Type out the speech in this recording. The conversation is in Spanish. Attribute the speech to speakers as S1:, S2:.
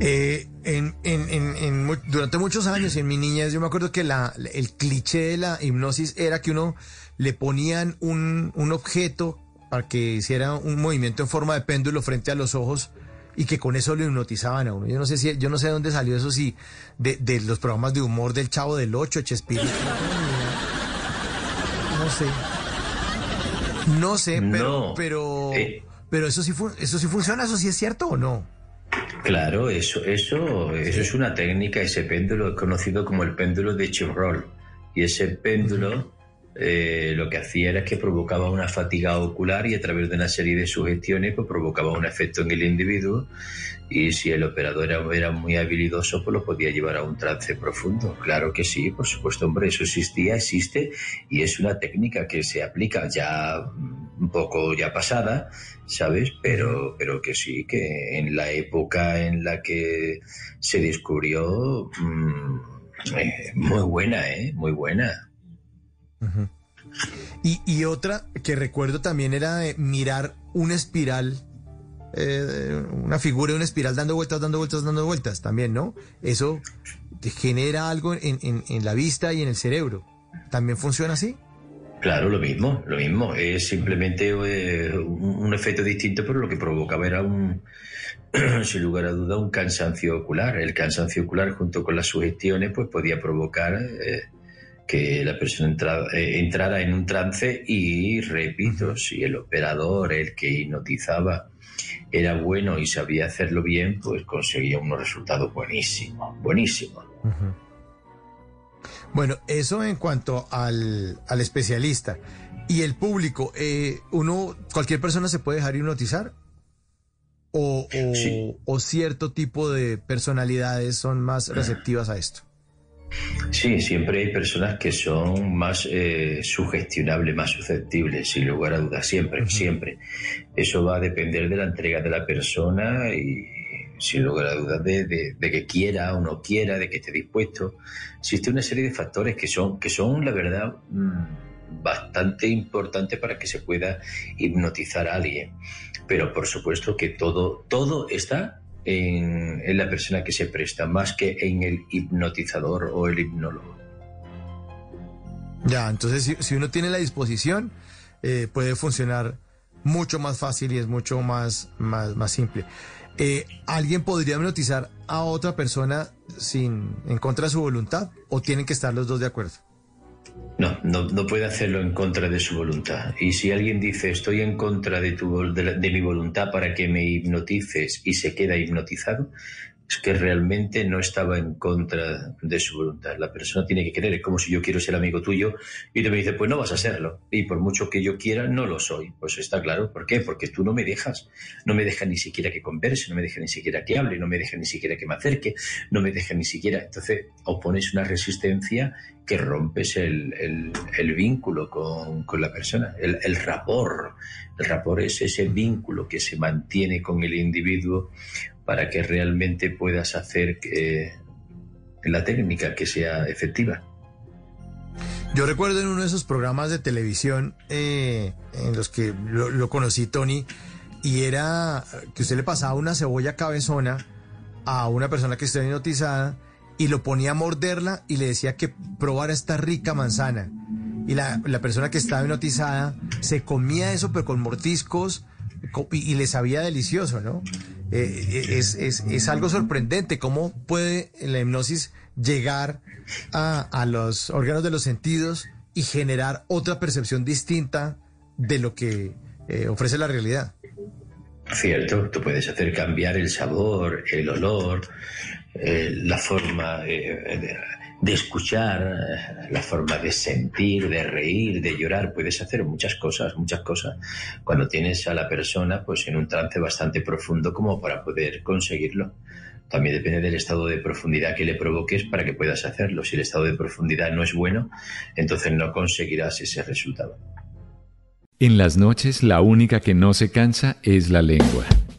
S1: Eh, en, en, en, durante muchos años, en mi niñez, yo me acuerdo que la, el cliché de la hipnosis era que uno le ponían un, un objeto para que hiciera un movimiento en forma de péndulo frente a los ojos y que con eso lo hipnotizaban a uno. Yo no sé si, yo no sé de dónde salió eso, si de, de los programas de humor del Chavo del Ocho, Chespirito. No sé. No sé, pero, pero, eh. pero eso sí, eso sí funciona, eso sí es cierto o no.
S2: Claro, eso, eso, eso es una técnica, ese péndulo es conocido como el péndulo de Chivrol. Y ese péndulo eh, lo que hacía era que provocaba una fatiga ocular y a través de una serie de sugestiones pues provocaba un efecto en el individuo y si el operador era, muy habilidoso pues lo podía llevar a un trance profundo. Claro que sí, por supuesto, hombre, eso existía, existe y es una técnica que se aplica ya un poco ya pasada, ¿sabes? Pero, pero que sí, que en la época en la que se descubrió, mm, eh, muy buena, ¿eh? Muy buena
S1: y, otra que recuerdo también era mirar una espiral, eh, una figura una espiral dando vueltas, dando vueltas, dando vueltas también, ¿no? Eso genera algo en, la vista y en el cerebro. ¿También funciona así?
S2: Claro, lo mismo, lo mismo. Es simplemente eh, un, efecto distinto, pero lo que provocaba era un, sin lugar a duda, un cansancio ocular. El cansancio ocular junto con las sugestiones, pues podía provocar eh, que la persona eh, entrara en un trance y, repito, si el operador, el que hipnotizaba, era bueno y sabía hacerlo bien, pues conseguía unos resultados buenísimos, buenísimos.
S1: Bueno, eso en cuanto al, especialista. ¿Y el público? Eh, ¿Uno, cualquier persona se puede dejar hipnotizar? ¿O, o cierto tipo de personalidades son más receptivas a esto?
S2: Sí, siempre hay personas que son más eh, sugestionables, más susceptibles, sin lugar a dudas, siempre, siempre. Eso va a depender de la entrega de la persona y sin lugar a dudas de, que quiera o no quiera, de que esté dispuesto. Existe una serie de factores que son, que son la verdad, mm, bastante importantes para que se pueda hipnotizar a alguien. Pero por supuesto que todo, todo está en, la persona que se presta, más que en el hipnotizador o el hipnólogo.
S1: Ya, entonces si, uno tiene la disposición, eh, puede funcionar mucho más fácil y es mucho más, más, más simple. Eh, ¿Alguien podría hipnotizar a otra persona sin, en contra de su voluntad o tienen que estar los dos de acuerdo?
S2: No, no, puede hacerlo en contra de su voluntad. Y si alguien dice estoy en contra de, tu, de mi voluntad para que me hipnotices y se queda hipnotizado, es que realmente no estaba en contra de su voluntad. La persona tiene que querer, es como si yo quiero ser amigo tuyo y te me dice, pues no vas a serlo. Y por mucho que yo quiera, no lo soy. Pues está claro. ¿Por qué? Porque tú no me dejas. No me dejas ni siquiera que converse, no me dejas ni siquiera que hable, no me dejas ni siquiera que me acerque, no me dejas ni siquiera. Entonces opones una resistencia que rompes el, vínculo con, la persona, el, el rapor. El rapor es ese vínculo que se mantiene con el individuo para que realmente puedas hacer que la técnica que sea efectiva.
S1: Yo recuerdo en uno de esos programas de televisión eh, en los que lo, conocí, Tony, y era que usted le pasaba una cebolla cabezona a una persona que estaba hipnotizada y lo ponía a morderla y le decía que probara esta rica manzana. Y la, la persona que estaba hipnotizada se comía eso, pero con mortiscos y, le sabía delicioso, ¿no? Eh, es, es, es, algo sorprendente cómo puede la hipnosis llegar a, a, los órganos de los sentidos y generar otra percepción distinta de lo que eh, ofrece la realidad.
S2: Cierto, tú puedes hacer cambiar el sabor, el olor, eh, la forma, de escuchar, eh, la forma de sentir, de reír, de llorar, puedes hacer muchas cosas, muchas cosas, cuando tienes a la persona pues en un trance bastante profundo como para poder conseguirlo. También depende del estado de profundidad que le provoques para que puedas hacerlo. Si el estado de profundidad no es bueno, entonces no conseguirás ese resultado.
S3: En las noches la única que no se cansa es la lengua.